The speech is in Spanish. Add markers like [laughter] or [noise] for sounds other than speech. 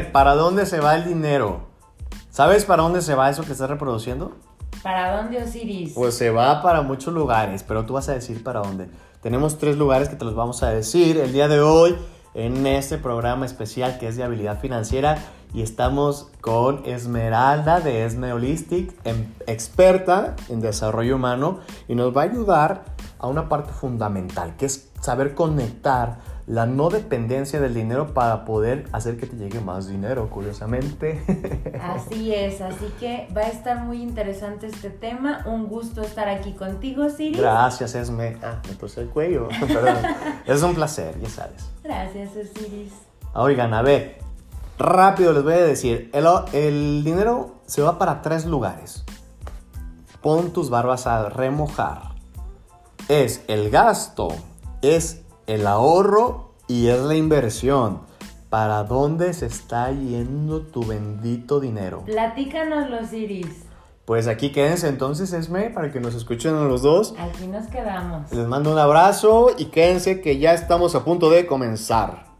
¿Para dónde se va el dinero? ¿Sabes para dónde se va eso que estás reproduciendo? ¿Para dónde, Osiris? Pues se va para muchos lugares, pero tú vas a decir para dónde. Tenemos tres lugares que te los vamos a decir el día de hoy en este programa especial que es de habilidad financiera y estamos con Esmeralda de Esme Holistic, em- experta en desarrollo humano y nos va a ayudar a una parte fundamental que es saber conectar la no dependencia del dinero para poder hacer que te llegue más dinero, curiosamente. [laughs] Así es, así que va a estar muy interesante este tema. Un gusto estar aquí contigo, Siri. Gracias, Esme. Ah, me puse el cuello. [laughs] Perdón. es un placer, ya sabes. Gracias, Osiris. Oigan, a ver, rápido les voy a decir, el, el dinero se va para tres lugares. Pon tus barbas a remojar. Es el gasto, es el ahorro y es la inversión. ¿Para dónde se está yendo tu bendito dinero? Platícanos los Iris. Pues aquí quédense entonces, Esme, para que nos escuchen a los dos. Aquí nos quedamos. Les mando un abrazo y quédense que ya estamos a punto de comenzar.